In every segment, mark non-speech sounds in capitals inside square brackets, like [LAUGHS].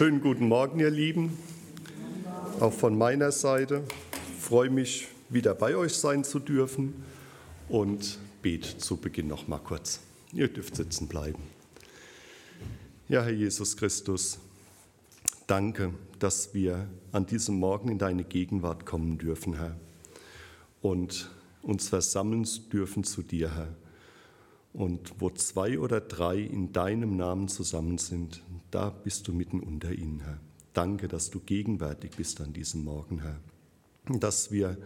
Schönen guten Morgen, ihr Lieben. Auch von meiner Seite freue mich, wieder bei euch sein zu dürfen und bete zu Beginn noch mal kurz. Ihr dürft sitzen bleiben. Ja, Herr Jesus Christus, danke, dass wir an diesem Morgen in deine Gegenwart kommen dürfen, Herr, und uns versammeln dürfen zu dir, Herr. Und wo zwei oder drei in deinem Namen zusammen sind, da bist du mitten unter ihnen, Herr. Danke, dass du gegenwärtig bist an diesem Morgen, Herr. Dass wir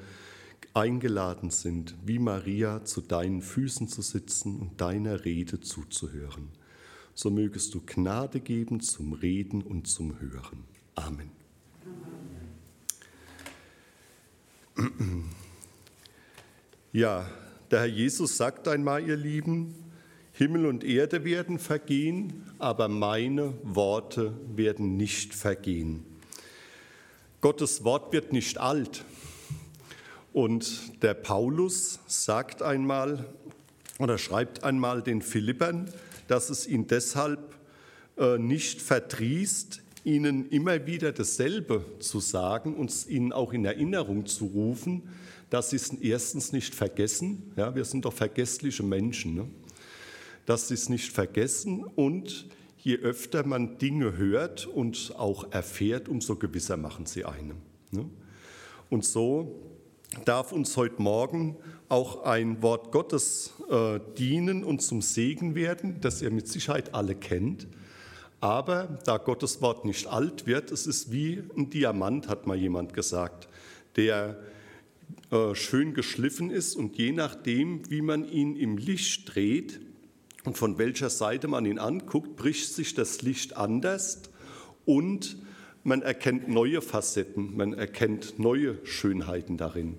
eingeladen sind, wie Maria zu deinen Füßen zu sitzen und deiner Rede zuzuhören. So mögest du Gnade geben zum Reden und zum Hören. Amen. Ja, der Herr Jesus sagt einmal, ihr Lieben, Himmel und Erde werden vergehen, aber meine Worte werden nicht vergehen. Gottes Wort wird nicht alt. Und der Paulus sagt einmal oder schreibt einmal den Philippern, dass es ihn deshalb äh, nicht verdrießt, ihnen immer wieder dasselbe zu sagen und ihnen auch in Erinnerung zu rufen, dass sie es erstens nicht vergessen. Ja, wir sind doch vergessliche Menschen. Ne? Dass sie es nicht vergessen und je öfter man Dinge hört und auch erfährt, umso gewisser machen sie einem. Ne? Und so darf uns heute Morgen auch ein Wort Gottes äh, dienen und zum Segen werden, das ihr mit Sicherheit alle kennt. Aber da Gottes Wort nicht alt wird, es ist wie ein Diamant, hat mal jemand gesagt, der äh, schön geschliffen ist und je nachdem, wie man ihn im Licht dreht und von welcher Seite man ihn anguckt, bricht sich das Licht anders und man erkennt neue Facetten, man erkennt neue Schönheiten darin.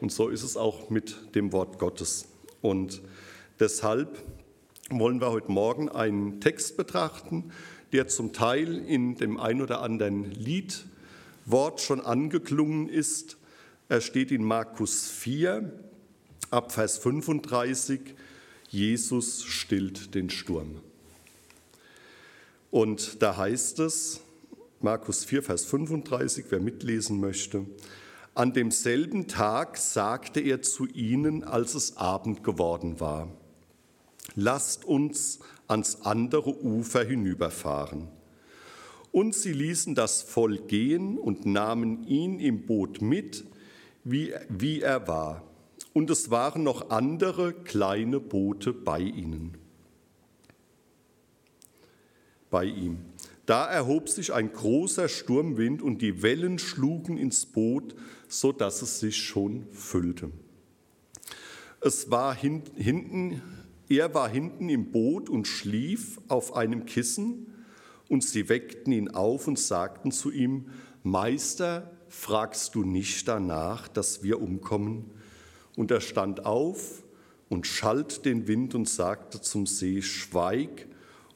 Und so ist es auch mit dem Wort Gottes. Und deshalb wollen wir heute Morgen einen Text betrachten, der zum Teil in dem ein oder anderen Liedwort schon angeklungen ist, er steht in Markus 4, ab Vers 35, Jesus stillt den Sturm. Und da heißt es, Markus 4, Vers 35, wer mitlesen möchte, an demselben Tag sagte er zu ihnen, als es Abend geworden war, lasst uns ans andere Ufer hinüberfahren. Und sie ließen das Volk gehen und nahmen ihn im Boot mit, wie, wie er war. Und es waren noch andere kleine Boote bei ihnen. Bei ihm. Da erhob sich ein großer Sturmwind und die Wellen schlugen ins Boot, so dass es sich schon füllte. Es war hin, hinten, er war hinten im Boot und schlief auf einem Kissen, und sie weckten ihn auf und sagten zu ihm: Meister, fragst du nicht danach, dass wir umkommen? Und er stand auf und schalt den Wind und sagte zum See, schweig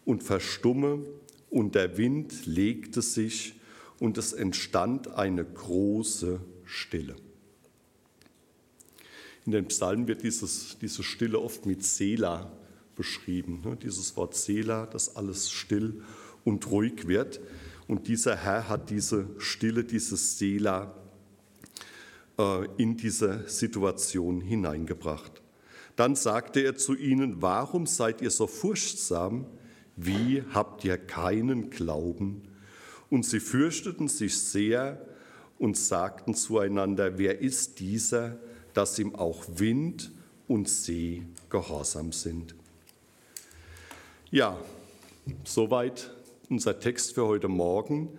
und verstumme, und der Wind legte sich, und es entstand eine große Stille. In den Psalmen wird dieses, diese Stille oft mit Sela beschrieben. Ne? Dieses Wort Sela, dass alles still und ruhig wird. Und dieser Herr hat diese Stille, dieses Sela in diese Situation hineingebracht. Dann sagte er zu ihnen, warum seid ihr so furchtsam? Wie habt ihr keinen Glauben? Und sie fürchteten sich sehr und sagten zueinander, wer ist dieser, dass ihm auch Wind und See gehorsam sind? Ja, soweit unser Text für heute Morgen.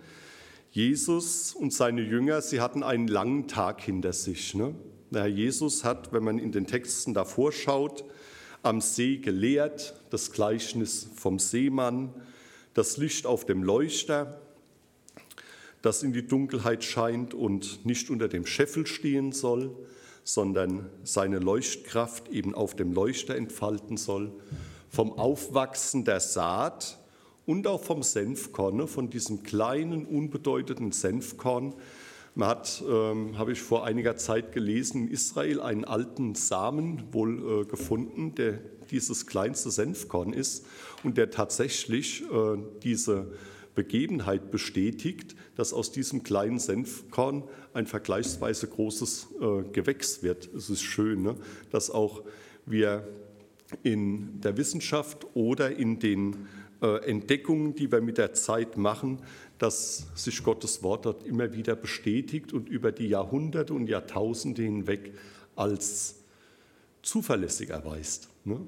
Jesus und seine Jünger, sie hatten einen langen Tag hinter sich. Ne? Der Herr Jesus hat, wenn man in den Texten davor schaut, am See gelehrt, das Gleichnis vom Seemann, das Licht auf dem Leuchter, das in die Dunkelheit scheint und nicht unter dem Scheffel stehen soll, sondern seine Leuchtkraft eben auf dem Leuchter entfalten soll, vom Aufwachsen der Saat, und auch vom Senfkorn, ne, von diesem kleinen, unbedeutenden Senfkorn. Man hat, ähm, habe ich vor einiger Zeit gelesen, in Israel einen alten Samen wohl äh, gefunden, der dieses kleinste Senfkorn ist und der tatsächlich äh, diese Begebenheit bestätigt, dass aus diesem kleinen Senfkorn ein vergleichsweise großes äh, Gewächs wird. Es ist schön, ne? dass auch wir in der Wissenschaft oder in den Entdeckungen, die wir mit der Zeit machen, dass sich Gottes Wort dort immer wieder bestätigt und über die Jahrhunderte und Jahrtausende hinweg als zuverlässig erweist. Ne?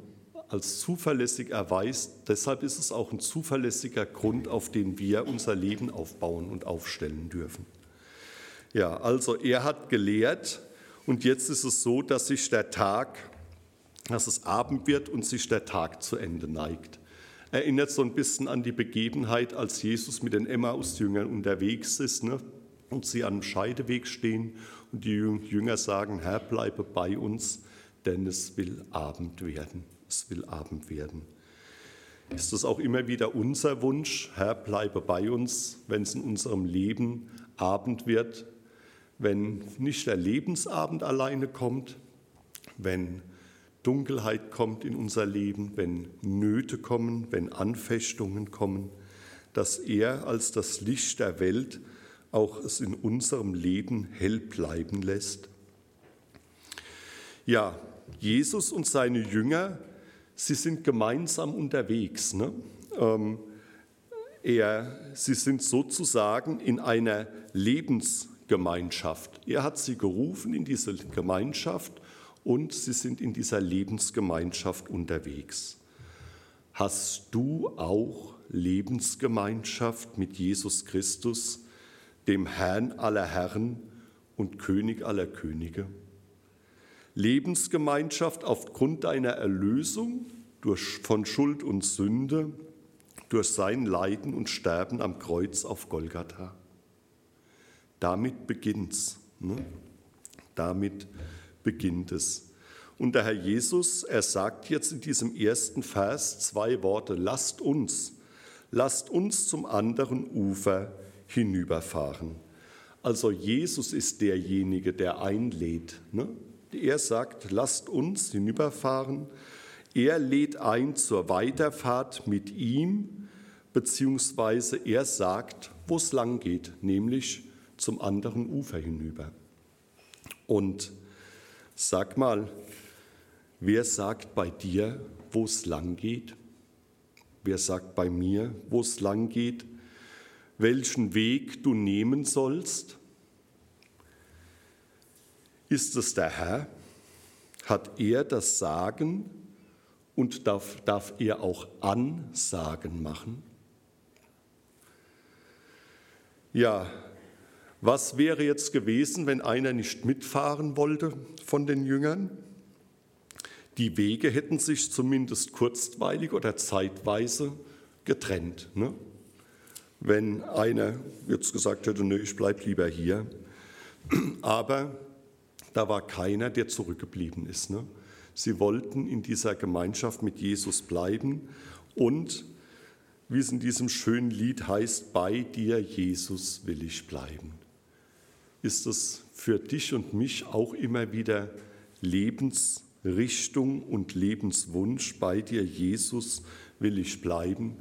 Als zuverlässig erweist. Deshalb ist es auch ein zuverlässiger Grund, auf den wir unser Leben aufbauen und aufstellen dürfen. Ja, also er hat gelehrt und jetzt ist es so, dass sich der Tag, dass es Abend wird und sich der Tag zu Ende neigt erinnert so ein bisschen an die Begebenheit, als Jesus mit den Emmaus-Jüngern unterwegs ist ne? und sie am Scheideweg stehen und die Jünger sagen, Herr, bleibe bei uns, denn es will Abend werden. Es will Abend werden. Ist es auch immer wieder unser Wunsch, Herr, bleibe bei uns, wenn es in unserem Leben Abend wird, wenn nicht der Lebensabend alleine kommt, wenn Dunkelheit kommt in unser Leben, wenn Nöte kommen, wenn Anfechtungen kommen, dass er als das Licht der Welt auch es in unserem Leben hell bleiben lässt. Ja, Jesus und seine Jünger, sie sind gemeinsam unterwegs. Ne? Ähm, er, sie sind sozusagen in einer Lebensgemeinschaft. Er hat sie gerufen in diese Gemeinschaft und sie sind in dieser Lebensgemeinschaft unterwegs. Hast du auch Lebensgemeinschaft mit Jesus Christus, dem Herrn aller Herren und König aller Könige? Lebensgemeinschaft aufgrund deiner Erlösung durch, von Schuld und Sünde, durch sein Leiden und Sterben am Kreuz auf Golgatha. Damit beginnt's. Ne? Damit beginnt es. Und der Herr Jesus, er sagt jetzt in diesem ersten Vers zwei Worte, lasst uns, lasst uns zum anderen Ufer hinüberfahren. Also Jesus ist derjenige, der einlädt. Ne? Er sagt, lasst uns hinüberfahren. Er lädt ein zur Weiterfahrt mit ihm, beziehungsweise er sagt, wo es lang geht, nämlich zum anderen Ufer hinüber. Und Sag mal, wer sagt bei dir, wo es lang geht? Wer sagt bei mir, wo es lang geht? Welchen Weg du nehmen sollst? Ist es der Herr? Hat er das Sagen und darf, darf er auch Ansagen machen? Ja, was wäre jetzt gewesen, wenn einer nicht mitfahren wollte von den Jüngern? Die Wege hätten sich zumindest kurzweilig oder zeitweise getrennt. Ne? Wenn einer jetzt gesagt hätte, nö, ich bleibe lieber hier. Aber da war keiner, der zurückgeblieben ist. Ne? Sie wollten in dieser Gemeinschaft mit Jesus bleiben und, wie es in diesem schönen Lied heißt, bei dir, Jesus, will ich bleiben ist es für dich und mich auch immer wieder Lebensrichtung und Lebenswunsch. Bei dir, Jesus, will ich bleiben.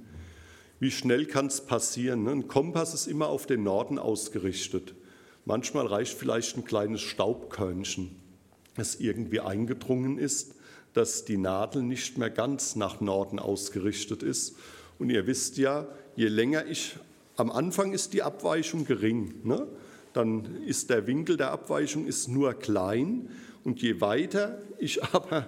Wie schnell kann es passieren? Ne? Ein Kompass ist immer auf den Norden ausgerichtet. Manchmal reicht vielleicht ein kleines Staubkörnchen, das irgendwie eingedrungen ist, dass die Nadel nicht mehr ganz nach Norden ausgerichtet ist. Und ihr wisst ja, je länger ich, am Anfang ist die Abweichung gering. Ne? Dann ist der Winkel der Abweichung ist nur klein. Und je weiter ich [LAUGHS] aber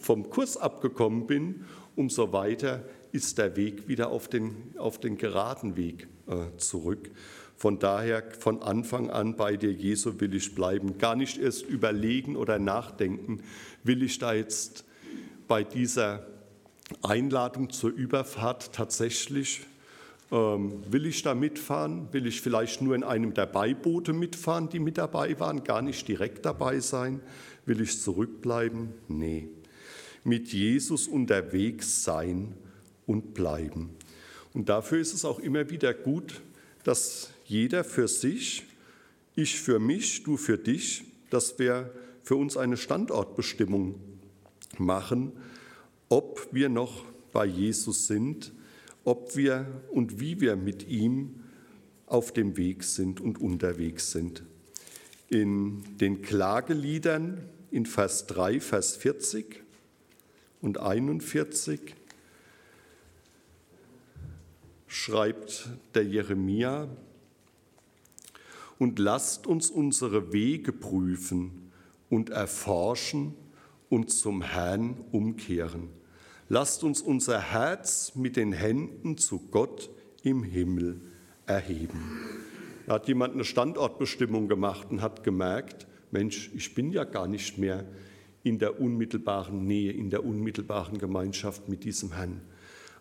vom Kurs abgekommen bin, umso weiter ist der Weg wieder auf den, auf den geraden Weg äh, zurück. Von daher von Anfang an bei dir, Jesu, will ich bleiben. Gar nicht erst überlegen oder nachdenken, will ich da jetzt bei dieser Einladung zur Überfahrt tatsächlich will ich da mitfahren? Will ich vielleicht nur in einem der Beiboote mitfahren, die mit dabei waren, gar nicht direkt dabei sein? Will ich zurückbleiben? Nee. Mit Jesus unterwegs sein und bleiben. Und dafür ist es auch immer wieder gut, dass jeder für sich, ich für mich, du für dich, dass wir für uns eine Standortbestimmung machen, ob wir noch bei Jesus sind ob wir und wie wir mit ihm auf dem Weg sind und unterwegs sind. In den Klageliedern in Vers 3, Vers 40 und 41 schreibt der Jeremia, und lasst uns unsere Wege prüfen und erforschen und zum Herrn umkehren. Lasst uns unser Herz mit den Händen zu Gott im Himmel erheben. Da hat jemand eine Standortbestimmung gemacht und hat gemerkt, Mensch, ich bin ja gar nicht mehr in der unmittelbaren Nähe, in der unmittelbaren Gemeinschaft mit diesem Herrn.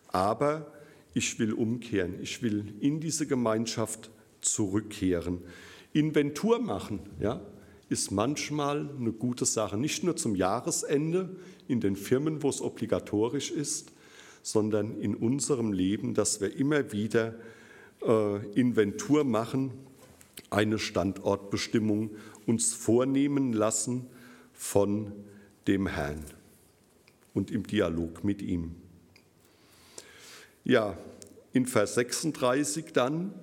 Aber ich will umkehren, ich will in diese Gemeinschaft zurückkehren. Inventur machen, ja, ist manchmal eine gute Sache, nicht nur zum Jahresende in den Firmen, wo es obligatorisch ist, sondern in unserem Leben, dass wir immer wieder äh, Inventur machen, eine Standortbestimmung uns vornehmen lassen von dem Herrn und im Dialog mit ihm. Ja, in Vers 36 dann,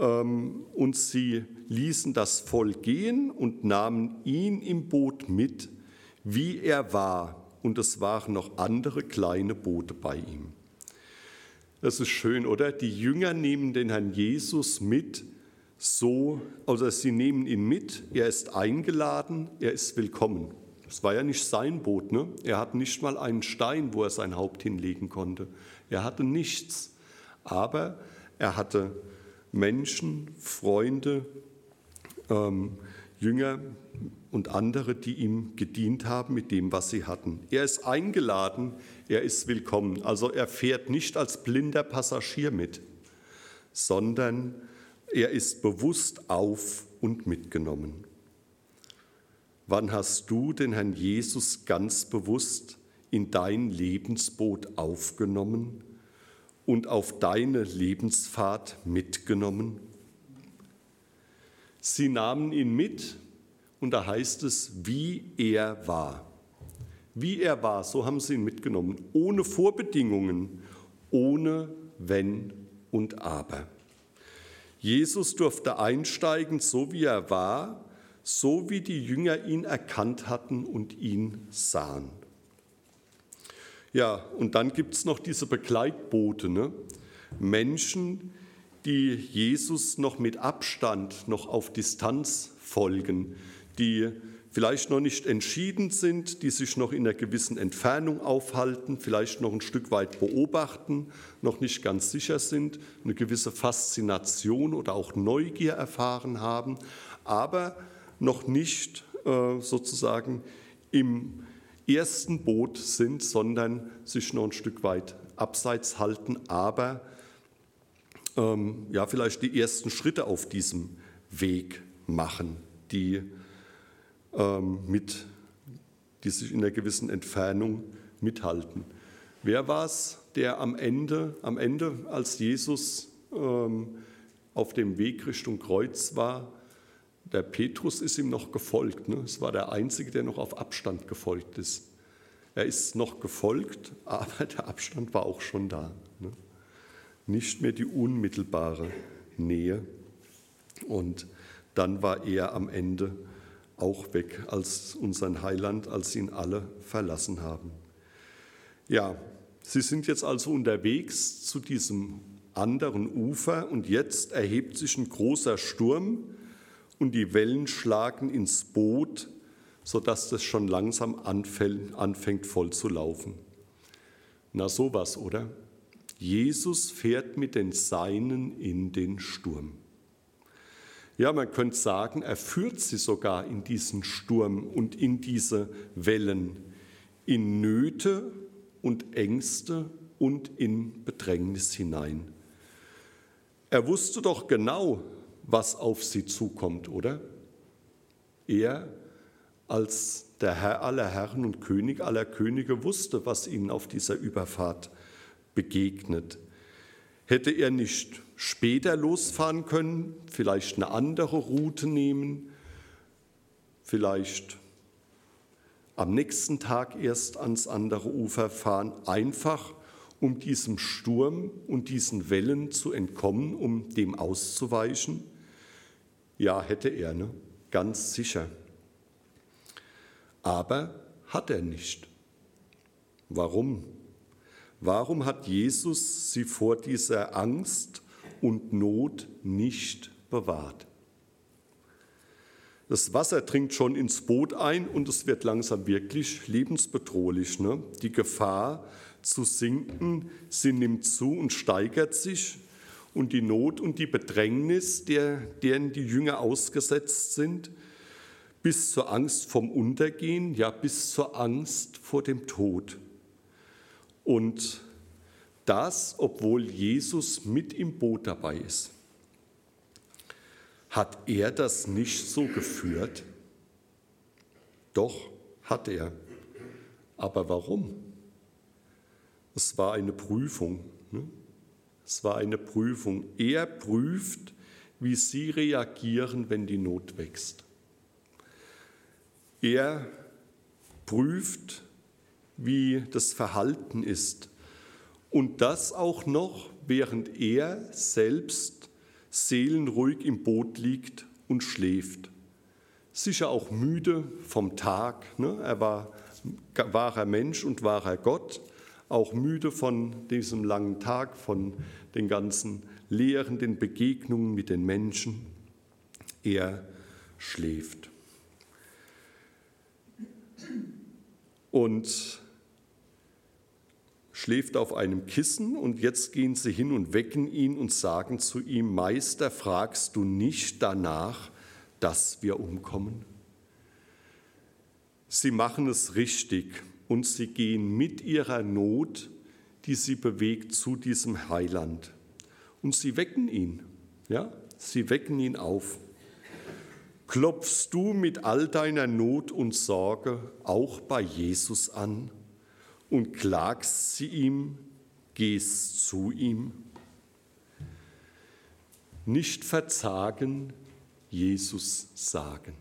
und sie ließen das Volk gehen und nahmen ihn im Boot mit, wie er war, und es waren noch andere kleine Boote bei ihm. Das ist schön, oder? Die Jünger nehmen den Herrn Jesus mit, so, also sie nehmen ihn mit, er ist eingeladen, er ist willkommen. Es war ja nicht sein Boot, ne? Er hatte nicht mal einen Stein, wo er sein Haupt hinlegen konnte. Er hatte nichts. Aber er hatte Menschen, Freunde, ähm, Jünger und andere, die ihm gedient haben mit dem, was sie hatten. Er ist eingeladen, er ist willkommen. Also er fährt nicht als blinder Passagier mit, sondern er ist bewusst auf und mitgenommen. Wann hast du den Herrn Jesus ganz bewusst in dein Lebensboot aufgenommen und auf deine Lebensfahrt mitgenommen? Sie nahmen ihn mit und da heißt es, wie er war. Wie er war, so haben sie ihn mitgenommen, ohne Vorbedingungen, ohne Wenn und Aber. Jesus durfte einsteigen, so wie er war, so wie die Jünger ihn erkannt hatten und ihn sahen. Ja, und dann gibt es noch diese Begleitboote, ne? Menschen, die Jesus noch mit Abstand, noch auf Distanz folgen, die vielleicht noch nicht entschieden sind, die sich noch in einer gewissen Entfernung aufhalten, vielleicht noch ein Stück weit beobachten, noch nicht ganz sicher sind, eine gewisse Faszination oder auch Neugier erfahren haben, aber noch nicht äh, sozusagen im ersten Boot sind, sondern sich noch ein Stück weit abseits halten, aber ähm, ja vielleicht die ersten Schritte auf diesem Weg machen, die ähm, mit, die sich in einer gewissen Entfernung mithalten. Wer war es, der am Ende, am Ende, als Jesus ähm, auf dem Weg Richtung Kreuz war, der Petrus ist ihm noch gefolgt. Ne? Es war der Einzige, der noch auf Abstand gefolgt ist. Er ist noch gefolgt, [LAUGHS] aber der Abstand war auch schon da. Ne? Nicht mehr die unmittelbare Nähe. Und dann war er am Ende auch weg als unseren Heiland, als ihn alle verlassen haben. Ja, sie sind jetzt also unterwegs zu diesem anderen Ufer und jetzt erhebt sich ein großer Sturm und die Wellen schlagen ins Boot, sodass das schon langsam anfängt voll zu laufen. Na sowas, oder? Jesus fährt mit den Seinen in den Sturm. Ja, man könnte sagen, er führt sie sogar in diesen Sturm und in diese Wellen, in Nöte und Ängste und in Bedrängnis hinein. Er wusste doch genau, was auf sie zukommt, oder? Er als der Herr aller Herren und König aller Könige wusste, was ihnen auf dieser Überfahrt begegnet. Hätte er nicht später losfahren können, vielleicht eine andere Route nehmen, vielleicht am nächsten Tag erst ans andere Ufer fahren, einfach um diesem Sturm und diesen Wellen zu entkommen, um dem auszuweichen? Ja, hätte er, ne? ganz sicher. Aber hat er nicht. Warum? Warum hat Jesus sie vor dieser Angst und Not nicht bewahrt? Das Wasser dringt schon ins Boot ein und es wird langsam wirklich lebensbedrohlich. Ne? Die Gefahr zu sinken, sie nimmt zu und steigert sich. Und die Not und die Bedrängnis, der, deren die Jünger ausgesetzt sind, bis zur Angst vom Untergehen, ja bis zur Angst vor dem Tod. Und das, obwohl Jesus mit im Boot dabei ist. Hat er das nicht so geführt? Doch, hat er. Aber warum? Es war eine Prüfung. Ne? Es war eine Prüfung. Er prüft, wie sie reagieren, wenn die Not wächst. Er prüft, wie das Verhalten ist. Und das auch noch, während er selbst seelenruhig im Boot liegt und schläft. Sicher auch müde vom Tag. Ne? Er war wahrer Mensch und wahrer Gott, auch müde von diesem langen Tag, von den ganzen Lehren, den Begegnungen mit den Menschen. Er schläft. Und schläft auf einem Kissen und jetzt gehen sie hin und wecken ihn und sagen zu ihm, Meister, fragst du nicht danach, dass wir umkommen? Sie machen es richtig und sie gehen mit ihrer Not, die sie bewegt, zu diesem Heiland. Und sie wecken ihn, ja, sie wecken ihn auf. Klopfst du mit all deiner Not und Sorge auch bei Jesus an? und klagst sie ihm, gehst zu ihm. Nicht verzagen, Jesus sagen.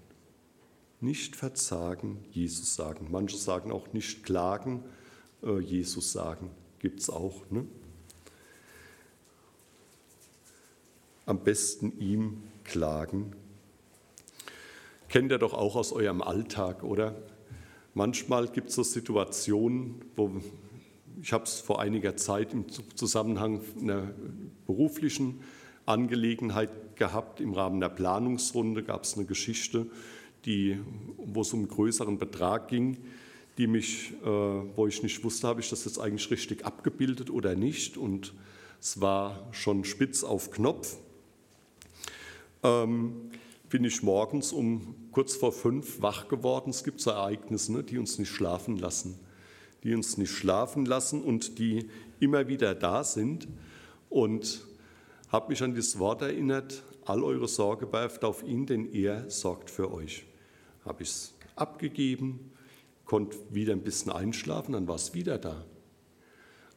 Nicht verzagen, Jesus sagen. Manche sagen auch nicht klagen, äh, Jesus sagen. Gibt es auch. Ne? Am besten ihm klagen. Kennt ihr doch auch aus eurem Alltag, oder? Manchmal gibt es so Situationen, wo ich habe es vor einiger Zeit im Zusammenhang einer beruflichen Angelegenheit gehabt. Im Rahmen der Planungsrunde gab es eine Geschichte, die, wo es um einen größeren Betrag ging, die mich, äh, wo ich nicht wusste, habe ich das jetzt eigentlich richtig abgebildet oder nicht. Und es war schon spitz auf Knopf. Ähm, bin ich morgens um kurz vor fünf wach geworden. Es gibt so Ereignisse, ne, die uns nicht schlafen lassen, die uns nicht schlafen lassen und die immer wieder da sind. Und habe mich an das Wort erinnert, all eure Sorge werft auf ihn, denn er sorgt für euch. Habe ich es abgegeben, konnte wieder ein bisschen einschlafen, dann war es wieder da.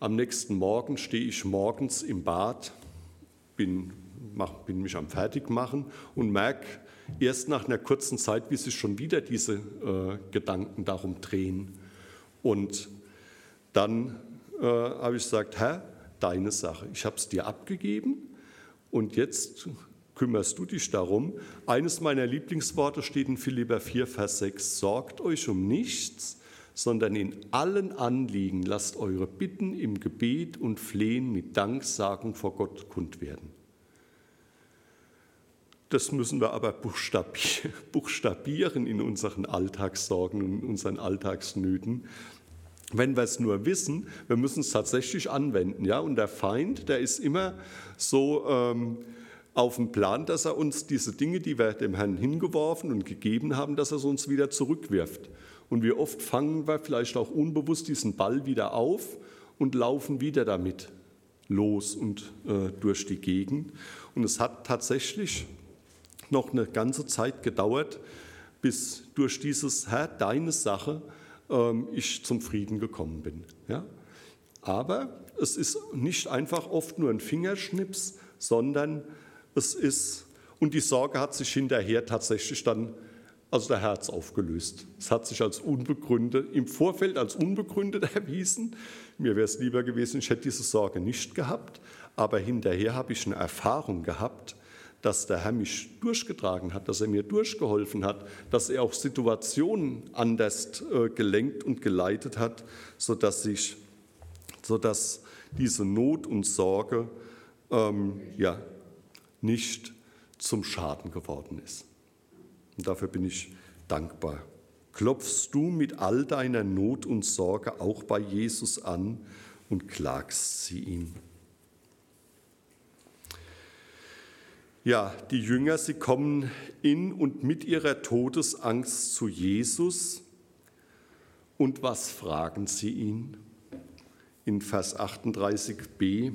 Am nächsten Morgen stehe ich morgens im Bad, bin mach, bin mich am Fertigmachen und merke erst nach einer kurzen Zeit, wie sich schon wieder diese äh, Gedanken darum drehen. Und dann äh, habe ich gesagt, Herr, deine Sache, ich habe es dir abgegeben und jetzt kümmerst du dich darum. Eines meiner Lieblingsworte steht in Philipper 4, Vers 6, sorgt euch um nichts, sondern in allen Anliegen lasst eure Bitten im Gebet und Flehen mit Danksagen vor Gott kund werden. Das müssen wir aber [LAUGHS] buchstabieren in unseren Alltagssorgen und in unseren Alltagsnöten. Wenn wir es nur wissen, wir müssen es tatsächlich anwenden. Ja? Und der Feind, der ist immer so ähm, auf dem Plan, dass er uns diese Dinge, die wir dem Herrn hingeworfen und gegeben haben, dass er sie uns wieder zurückwirft. Und wie oft fangen wir vielleicht auch unbewusst diesen Ball wieder auf und laufen wieder damit los und äh, durch die Gegend. Und es hat tatsächlich noch eine ganze Zeit gedauert, bis durch dieses Herr, deine Sache, ähm, ich zum Frieden gekommen bin. Ja? Aber es ist nicht einfach oft nur ein Fingerschnips, sondern es ist, und die Sorge hat sich hinterher tatsächlich dann Also der Herz aufgelöst. Es hat sich als unbegründet, im Vorfeld als unbegründet [LAUGHS] erwiesen. Mir wäre es lieber gewesen, ich hätte diese Sorge nicht gehabt. Aber hinterher habe ich eine Erfahrung gehabt, dass der Herr mich durchgetragen hat, dass er mir durchgeholfen hat, dass er auch Situationen anders äh, gelenkt und geleitet hat, sodass, ich, sodass diese Not und Sorge ähm, ja, nicht zum Schaden geworden ist. Und dafür bin ich dankbar. Klopfst du mit all deiner Not und Sorge auch bei Jesus an und klagst sie ihm? Ja, die Jünger, sie kommen in und mit ihrer Todesangst zu Jesus. Und was fragen sie ihn? In Vers 38b,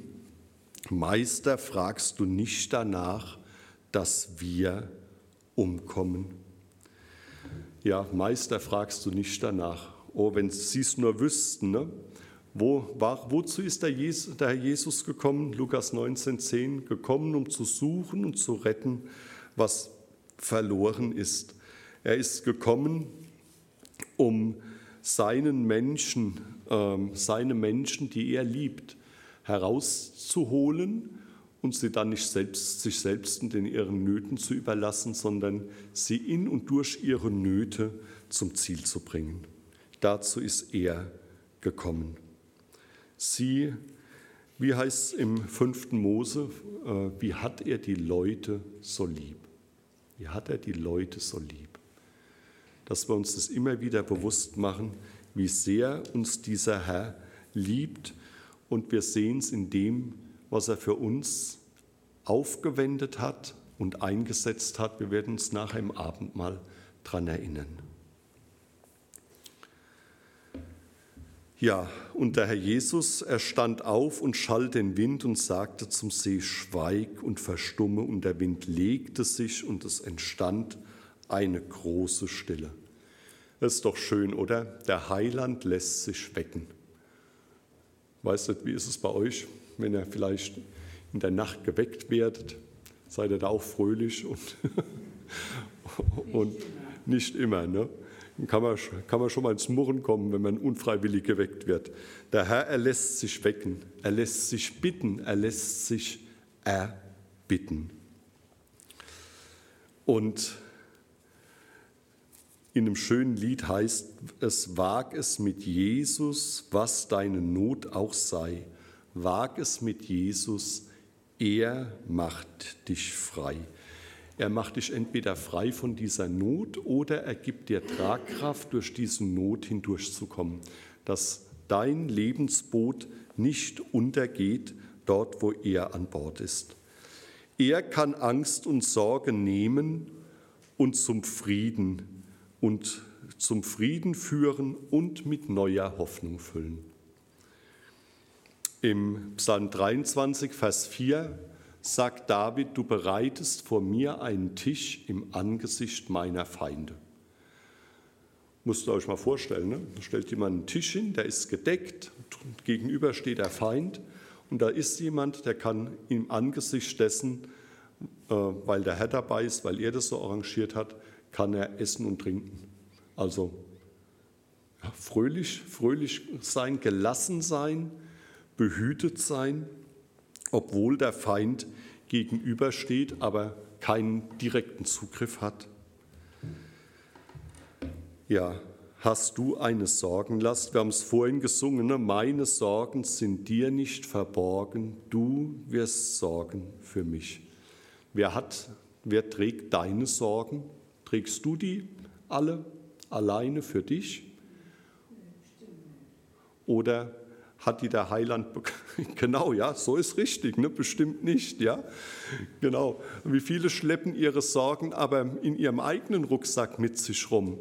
Meister, fragst du nicht danach, dass wir umkommen? Ja, Meister, fragst du nicht danach. Oh, wenn sie es nur wüssten, ne? Wo, war, wozu ist der, Jesus, der Herr Jesus gekommen? Lukas 19,10 gekommen, um zu suchen und zu retten, was verloren ist. Er ist gekommen, um seinen Menschen, äh, seine Menschen, die er liebt, herauszuholen und sie dann nicht selbst, sich selbst in ihren Nöten zu überlassen, sondern sie in und durch ihre Nöte zum Ziel zu bringen. Dazu ist er gekommen. Sie, wie heißt es im fünften Mose, äh, wie hat er die Leute so lieb? Wie hat er die Leute so lieb? Dass wir uns das immer wieder bewusst machen, wie sehr uns dieser Herr liebt und wir sehen es in dem, was er für uns aufgewendet hat und eingesetzt hat. Wir werden uns nachher im Abendmahl daran erinnern. Ja, und der Herr Jesus, er stand auf und schall den Wind und sagte zum See, schweig und verstumme, und der Wind legte sich und es entstand eine große Stille. Das ist doch schön, oder? Der Heiland lässt sich wecken. Weißt du, wie ist es bei euch, wenn ihr vielleicht in der Nacht geweckt werdet? Seid ihr da auch fröhlich und, [LAUGHS] und nicht immer, ne? kann man, kann man schon mal ins Murren kommen, wenn man unfreiwillig geweckt wird. Der Herr, er lässt sich wecken, er lässt sich bitten, er lässt sich erbitten. Und in einem schönen Lied heißt es, wag es mit Jesus, was deine Not auch sei. Wag es mit Jesus, er macht dich frei. Er macht dich entweder frei von dieser Not oder er gibt dir Tragkraft, durch diese Not hindurchzukommen, dass dein Lebensboot nicht untergeht dort, wo er an Bord ist. Er kann Angst und Sorge nehmen und zum Frieden und zum Frieden führen und mit neuer Hoffnung füllen. Im Psalm 23, Vers 4 sagt David, du bereitest vor mir einen Tisch im Angesicht meiner Feinde. Musst ihr euch mal vorstellen, ne? da stellt jemand einen Tisch hin, der ist gedeckt, gegenüber steht der Feind und da ist jemand, der kann im Angesicht dessen, äh, weil der Herr dabei ist, weil er das so arrangiert hat, kann er essen und trinken. Also ja, fröhlich, fröhlich sein, gelassen sein, behütet sein obwohl der Feind gegenübersteht, aber keinen direkten Zugriff hat? Ja, hast du eine Sorgenlast? Wir haben es vorhin gesungen, ne? meine Sorgen sind dir nicht verborgen, du wirst sorgen für mich. Wer hat, wer trägt deine Sorgen? Trägst du die alle alleine für dich? Oder hat die der Heiland [LAUGHS] genau ja so ist richtig ne? Bestimmt nicht ja? Genau. Wie viele schleppen ihre Sorgen aber in ihrem eigenen Rucksack mit sich rum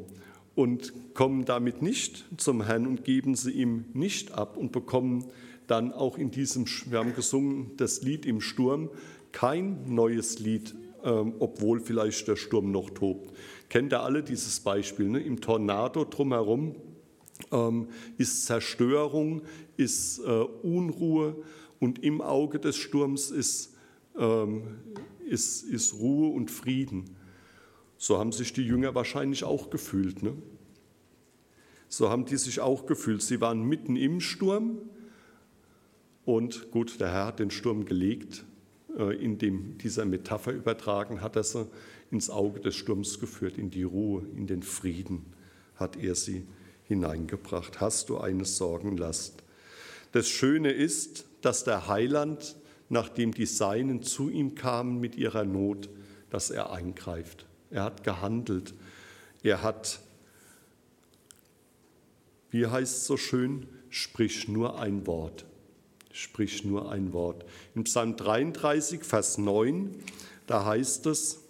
und kommen damit nicht zum Herrn und geben sie ihm nicht ab und bekommen dann auch in diesem wir haben gesungen das Lied im Sturm kein neues Lied ähm, obwohl vielleicht der Sturm noch tobt kennt ihr alle dieses Beispiel ne? im Tornado drumherum ähm, ist Zerstörung, ist äh, Unruhe und im Auge des Sturms ist, ähm, ist, ist Ruhe und Frieden. So haben sich die Jünger wahrscheinlich auch gefühlt. Ne? So haben die sich auch gefühlt. Sie waren mitten im Sturm und gut, der Herr hat den Sturm gelegt. Äh, in dem, dieser Metapher übertragen hat er sie ins Auge des Sturms geführt, in die Ruhe, in den Frieden hat er sie hineingebracht. Hast du eine Sorgenlast? Das Schöne ist, dass der Heiland, nachdem die Seinen zu ihm kamen mit ihrer Not, dass er eingreift. Er hat gehandelt. Er hat, wie heißt es so schön, sprich nur ein Wort. Sprich nur ein Wort. In Psalm 33, Vers 9, da heißt es,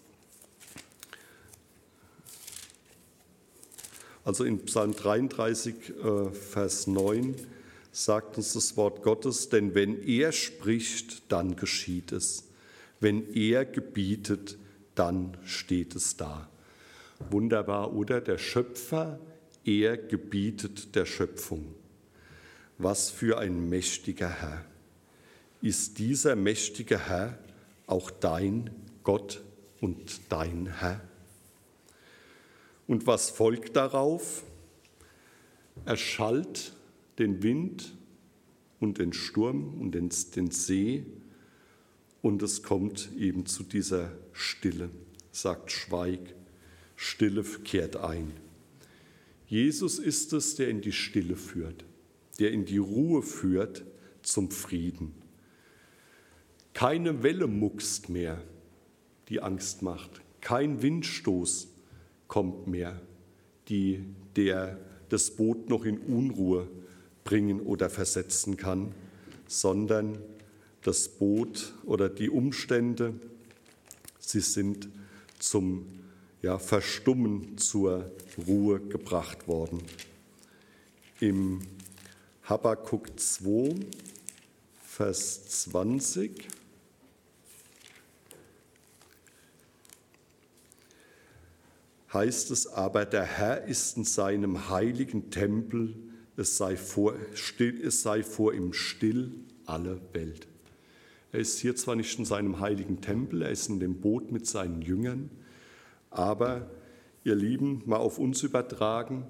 also in Psalm 33, äh, Vers 9, sagt uns das Wort Gottes, denn wenn er spricht, dann geschieht es. Wenn er gebietet, dann steht es da. Wunderbar, oder? Der Schöpfer, er gebietet der Schöpfung. Was für ein mächtiger Herr. Ist dieser mächtige Herr auch dein Gott und dein Herr? Und was folgt darauf? Er schallt den Wind und den Sturm und den, den See und es kommt eben zu dieser Stille, sagt Schweig, Stille kehrt ein. Jesus ist es, der in die Stille führt, der in die Ruhe führt zum Frieden. Keine Welle muckst mehr, die Angst macht. Kein Windstoß kommt mehr, die, der das Boot noch in Unruhe bringen oder versetzen kann, sondern das Boot oder die Umstände, sie sind zum ja, Verstummen zur Ruhe gebracht worden. Im Habakkuk 2, Vers 20 heißt es, aber der Herr ist in seinem heiligen Tempel es sei vor, still, es sei vor ihm still alle Welt. Er ist hier zwar nicht in seinem heiligen Tempel, er ist in dem Boot mit seinen Jüngern, aber ihr Lieben, mal auf uns übertragen,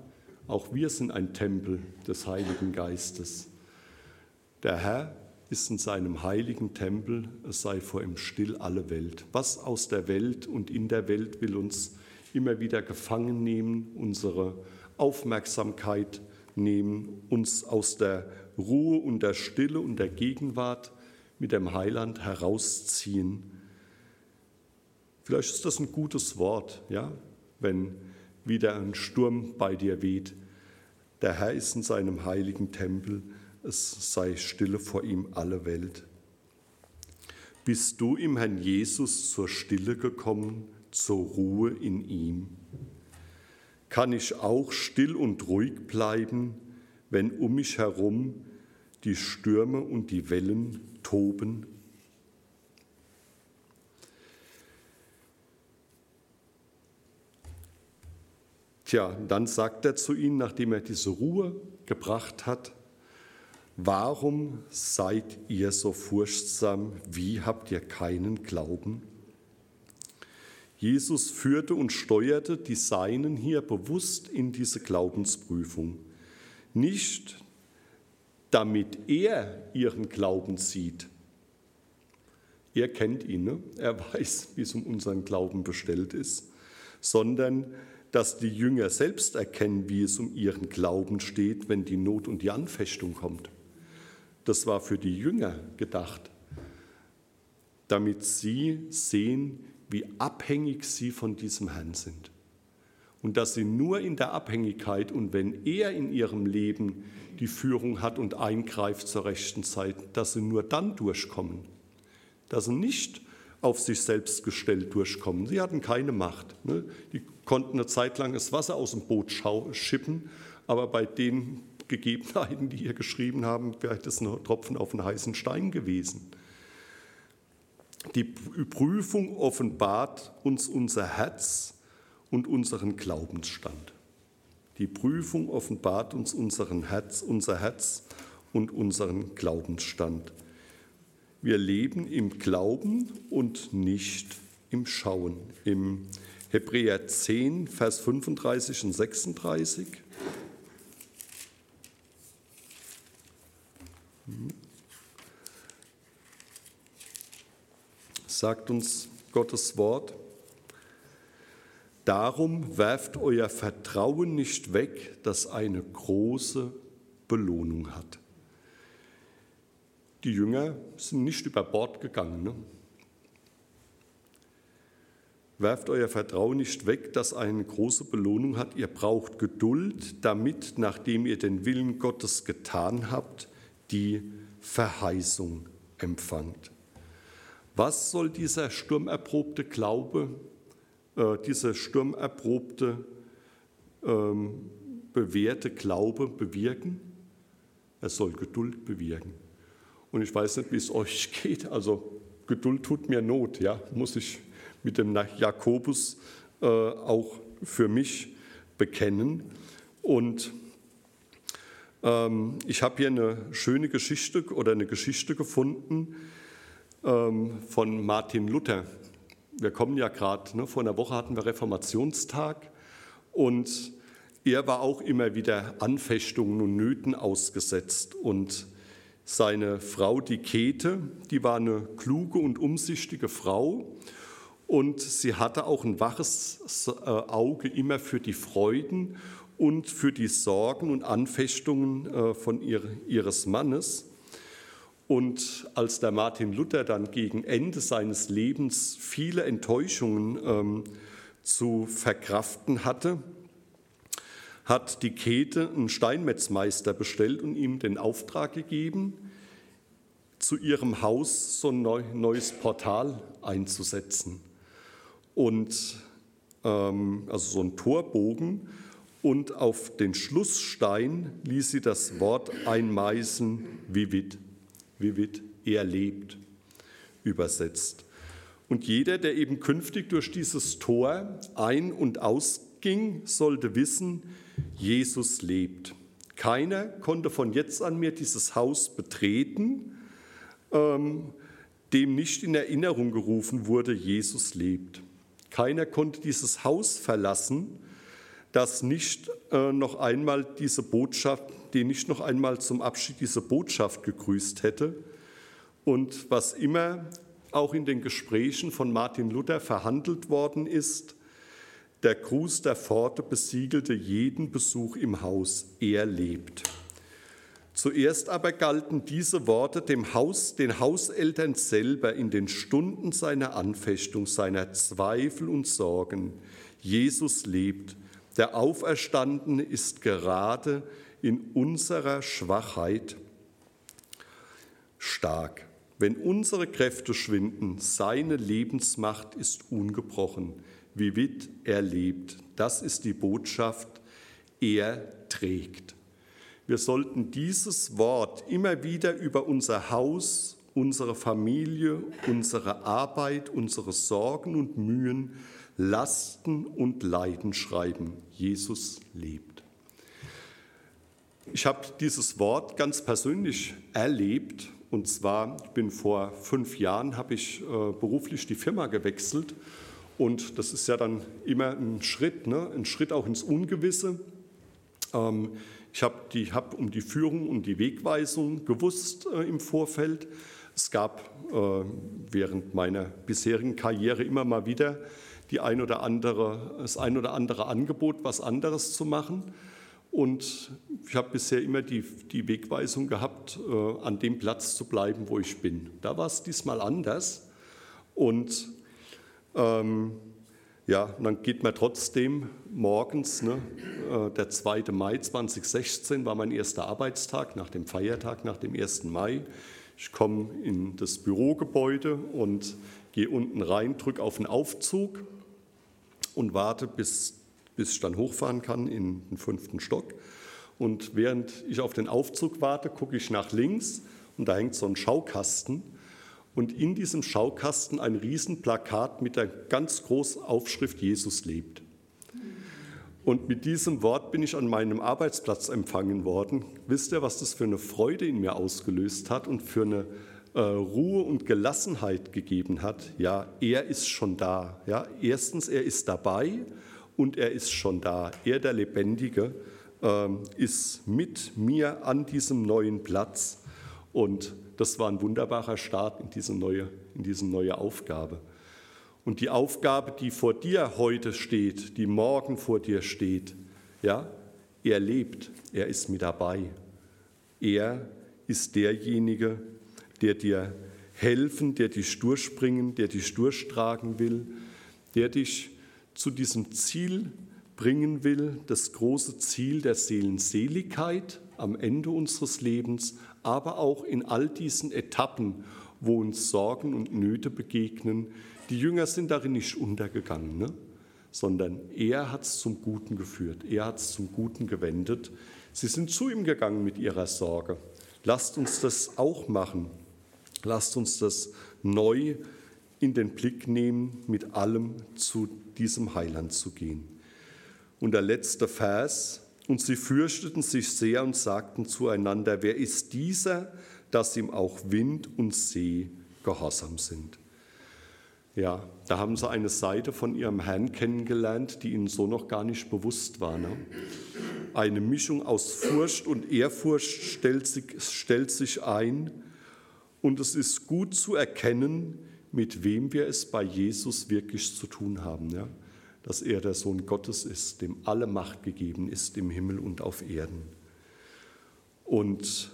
auch wir sind ein Tempel des Heiligen Geistes. Der Herr ist in seinem heiligen Tempel, es sei vor ihm still alle Welt. Was aus der Welt und in der Welt will uns immer wieder gefangen nehmen, unsere Aufmerksamkeit nehmen, uns aus der Ruhe und der Stille und der Gegenwart mit dem Heiland herausziehen. Vielleicht ist das ein gutes Wort, ja, wenn wieder ein Sturm bei dir weht. Der Herr ist in seinem heiligen Tempel, es sei stille vor ihm alle Welt. Bist du im Herrn Jesus zur Stille gekommen, zur Ruhe in ihm? kann ich auch still und ruhig bleiben, wenn um mich herum die Stürme und die Wellen toben? Tja, dann sagt er zu ihnen, nachdem er diese Ruhe gebracht hat, warum seid ihr so furchtsam, wie habt ihr keinen Glauben? Jesus führte und steuerte die Seinen hier bewusst in diese Glaubensprüfung. Nicht damit er ihren Glauben sieht. Er kennt ihn, ne? er [LAUGHS] weiß, wie es um unseren Glauben bestellt ist, sondern dass die Jünger selbst erkennen, wie es um ihren Glauben steht, wenn die Not und die Anfechtung kommt. Das war für die Jünger gedacht, damit sie sehen, wie abhängig sie von diesem Herrn sind. Und dass sie nur in der Abhängigkeit und wenn er in ihrem Leben die Führung hat und eingreift zur rechten Zeit, dass sie nur dann durchkommen. Dass sie nicht auf sich selbst gestellt durchkommen. Sie hatten keine Macht. Ne? Die konnten eine Zeit lang das Wasser aus dem Boot schippen, aber bei den Gegebenheiten, die ihr geschrieben haben, wäre das ein Tropfen auf einen heißen Stein gewesen. Die Prüfung offenbart uns unser Herz und unseren Glaubensstand. Die Prüfung offenbart uns unseren Herz, unser Herz und unseren Glaubensstand. Wir leben im Glauben und nicht im Schauen. Im Hebräer 10, Vers 35 und 36. Sagt uns Gottes Wort. Darum werft euer Vertrauen nicht weg, das eine große Belohnung hat. Die Jünger sind nicht über Bord gegangen. Ne? Werft euer Vertrauen nicht weg, das eine große Belohnung hat. Ihr braucht Geduld, damit, nachdem ihr den Willen Gottes getan habt, die Verheißung empfangt. Was soll dieser sturmerprobte Glaube, äh, dieser sturmerprobte, ähm, bewährte Glaube bewirken? Er soll Geduld bewirken. Und ich weiß nicht, wie es euch [LAUGHS] geht. Also Geduld tut mir Not, ja, muss ich mit dem Jakobus äh, auch für mich bekennen. Und ähm, ich habe hier eine schöne Geschichte oder eine Geschichte gefunden ähm, von Martin Luther. Wir kommen ja gerade, ne, vor einer Woche hatten wir Reformationstag und er war auch immer wieder Anfechtungen und Nöten ausgesetzt. Und seine Frau, die Käthe, die war eine kluge und umsichtige Frau und sie hatte auch ein waches äh, Auge immer für die Freuden und für die Sorgen und Anfechtungen äh, von ihres Mannes. Und als der Martin Luther dann gegen Ende seines Lebens viele Enttäuschungen ähm, zu verkraften hatte, hat die Käthe einen Steinmetzmeister bestellt und ihm den Auftrag gegeben, zu ihrem Haus so ein neues Portal einzusetzen und ähm, also so ein Torbogen und auf den Schlussstein ließ sie das Wort einmeißen, Vivid, Vivid, er lebt, übersetzt. Und jeder, der eben künftig durch dieses Tor ein- und ausging, sollte wissen, Jesus lebt. Keiner konnte von jetzt an mehr dieses Haus betreten, ähm, dem nicht in Erinnerung gerufen wurde, Jesus lebt. Keiner konnte dieses Haus verlassen, das nicht äh, noch einmal diese Botschaft, den nicht noch einmal zum Abschied diese Botschaft gegrüßt hätte. Und was immer auch in den Gesprächen von Martin Luther verhandelt worden ist, der Gruß der Pforte besiegelte jeden Besuch im Haus. Er lebt. Zuerst aber galten diese Worte dem Haus, den Hauseltern selber in den Stunden seiner Anfechtung, seiner Zweifel und Sorgen. Jesus lebt. Der Auferstandene ist gerade in unserer Schwachheit stark. Wenn unsere Kräfte schwinden, seine Lebensmacht ist ungebrochen. Wie weit er lebt, das ist die Botschaft, er trägt. Wir sollten dieses Wort immer wieder über unser Haus, unsere Familie, unsere Arbeit, unsere Sorgen und Mühen, Lasten und Leiden schreiben. Jesus lebt. Ich habe dieses Wort ganz persönlich erlebt. Und zwar, ich bin vor fünf Jahren, habe ich äh, beruflich die Firma gewechselt. Und das ist ja dann immer ein Schritt, ne? ein Schritt auch ins Ungewisse. Ähm, ich habe hab um die Führung und die Wegweisung gewusst äh, im Vorfeld. Es gab äh, während meiner bisherigen Karriere immer mal wieder die ein oder andere, das ein oder andere Angebot, was anderes zu machen. Und ich habe bisher immer die, die Wegweisung gehabt, äh, an dem Platz zu bleiben, wo ich bin. Da war es diesmal anders. Und ähm, ja, und dann geht man trotzdem morgens, ne, äh, der 2. Mai 2016 war mein erster Arbeitstag nach dem Feiertag, nach dem 1. Mai. Ich komme in das Bürogebäude und gehe unten rein, drücke auf den Aufzug und warte, bis, bis ich dann hochfahren kann in den fünften Stock. Und während ich auf den Aufzug warte, gucke ich nach links und da hängt so ein Schaukasten und in diesem Schaukasten ein Riesenplakat mit der ganz großen Aufschrift Jesus lebt. Und mit diesem Wort bin ich an meinem Arbeitsplatz empfangen worden. Wisst ihr, was das für eine Freude in mir ausgelöst hat und für eine, äh, Ruhe und Gelassenheit gegeben hat, ja, er ist schon da. Ja. Erstens, er ist dabei und er ist schon da. Er, der Lebendige, äh, ist mit mir an diesem neuen Platz. Und das war ein wunderbarer Start in diese neue, in diese neue Aufgabe. Und die Aufgabe, die vor dir heute steht, die morgen vor dir steht, ja, er lebt, er ist mit dabei. Er ist derjenige, der dir helfen, der dich durchbringen, der dich durchtragen will, der dich zu diesem Ziel bringen will, das große Ziel der Seelenseligkeit am Ende unseres Lebens, aber auch in all diesen Etappen, wo uns Sorgen und Nöte begegnen. Die Jünger sind darin nicht untergegangen, ne? sondern er hat es zum Guten geführt, er hat es zum Guten gewendet. Sie sind zu ihm gegangen mit ihrer Sorge. Lasst uns das auch machen. Lasst uns das neu in den Blick nehmen, mit allem zu diesem Heiland zu gehen. Und der letzte Vers, und sie fürchteten sich sehr und sagten zueinander, wer ist dieser, dass ihm auch Wind und See gehorsam sind. Ja, da haben sie eine Seite von ihrem Herrn kennengelernt, die ihnen so noch gar nicht bewusst war. Ne? Eine Mischung aus Furcht und Ehrfurcht stellt sich, stellt sich ein und es ist gut zu erkennen, mit wem wir es bei Jesus wirklich zu tun haben. Ja? Dass er der Sohn Gottes ist, dem alle Macht gegeben ist im Himmel und auf Erden. Und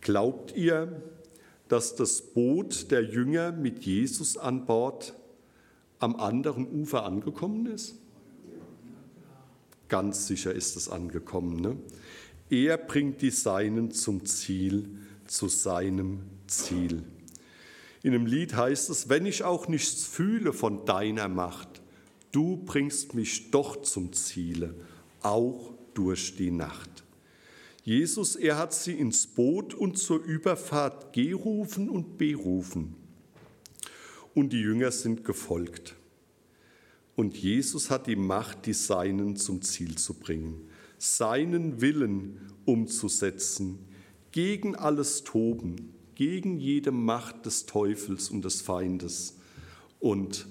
glaubt ihr, dass das Boot der Jünger mit Jesus an Bord am anderen Ufer angekommen ist? Ganz sicher ist es angekommen. Ne? Er bringt die Seinen zum Ziel, zu seinem Ziel. In einem Lied heißt es, wenn ich auch nichts fühle von deiner Macht, du bringst mich doch zum Ziele, auch durch die Nacht. Jesus, er hat sie ins Boot und zur Überfahrt gerufen und berufen. Und die Jünger sind gefolgt. Und Jesus hat die Macht, die Seinen zum Ziel zu bringen, seinen Willen umzusetzen, gegen alles Toben, gegen jede Macht des Teufels und des Feindes. Und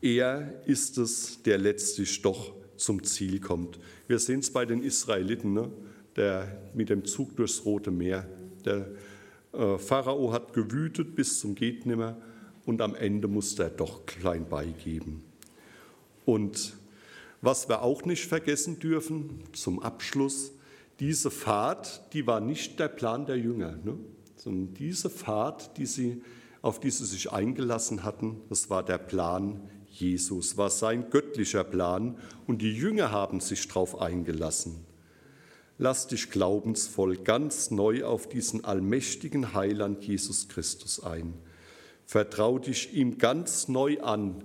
er ist es, der letztlich doch zum Ziel kommt. Wir sehen es bei den Israeliten. Ne? der, mit dem Zug durchs Rote Meer. Der äh, Pharao hat gewütet bis zum Gehtnimmer und am Ende musste er doch klein beigeben. Und was wir auch nicht vergessen dürfen zum Abschluss, diese Fahrt, die war nicht der Plan der Jünger, ne? sondern diese Fahrt, die sie, auf die sie sich eingelassen hatten, das war der Plan Jesus, war sein göttlicher Plan und die Jünger haben sich darauf eingelassen. Lass dich glaubensvoll ganz neu auf diesen allmächtigen Heiland Jesus Christus ein. Vertrau dich ihm ganz neu an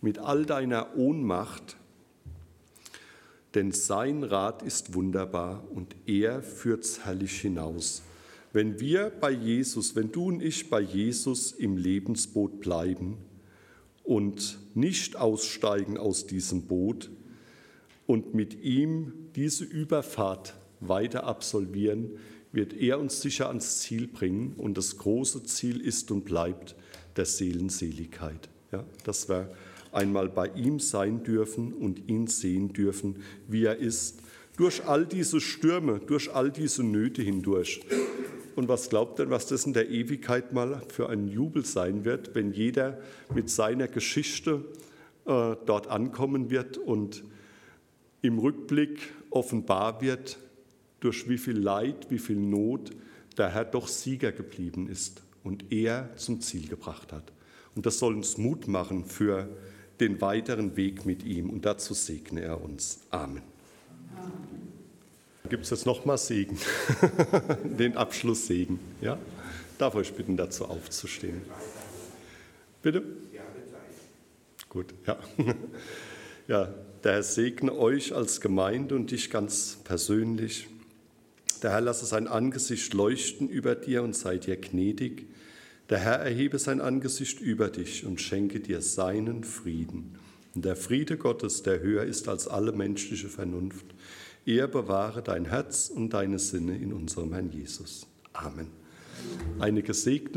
mit all deiner Ohnmacht, denn sein Rat ist wunderbar und er führt's herrlich hinaus. Wenn wir bei Jesus, wenn du und ich bei Jesus im Lebensboot bleiben und nicht aussteigen aus diesem Boot und mit ihm diese Überfahrt weiter absolvieren, wird er uns sicher ans Ziel bringen. Und das große Ziel ist und bleibt der Seelenseligkeit. Ja, dass wir einmal bei ihm sein dürfen und ihn sehen dürfen, wie er ist, durch all diese Stürme, durch all diese Nöte hindurch. Und was glaubt denn, was das in der Ewigkeit mal für ein Jubel sein wird, wenn jeder mit seiner Geschichte äh, dort ankommen wird und im Rückblick offenbar wird, durch wie viel Leid, wie viel Not der Herr doch Sieger geblieben ist und er zum Ziel gebracht hat. Und das soll uns Mut machen für den weiteren Weg mit ihm. Und dazu segne er uns. Amen. Gibt es jetzt nochmal Segen? [LAUGHS] den Abschlusssegen. Ja? Darf euch bitten, dazu aufzustehen. Bitte? Gut, ja. [LAUGHS] Ja, der Herr segne euch als Gemeinde und dich ganz persönlich. Der Herr lasse sein Angesicht leuchten über dir und sei dir gnädig. Der Herr erhebe sein Angesicht über dich und schenke dir seinen Frieden. Und der Friede Gottes, der höher ist als alle menschliche Vernunft, er bewahre dein Herz und deine Sinne in unserem Herrn Jesus. Amen. Eine gesegnete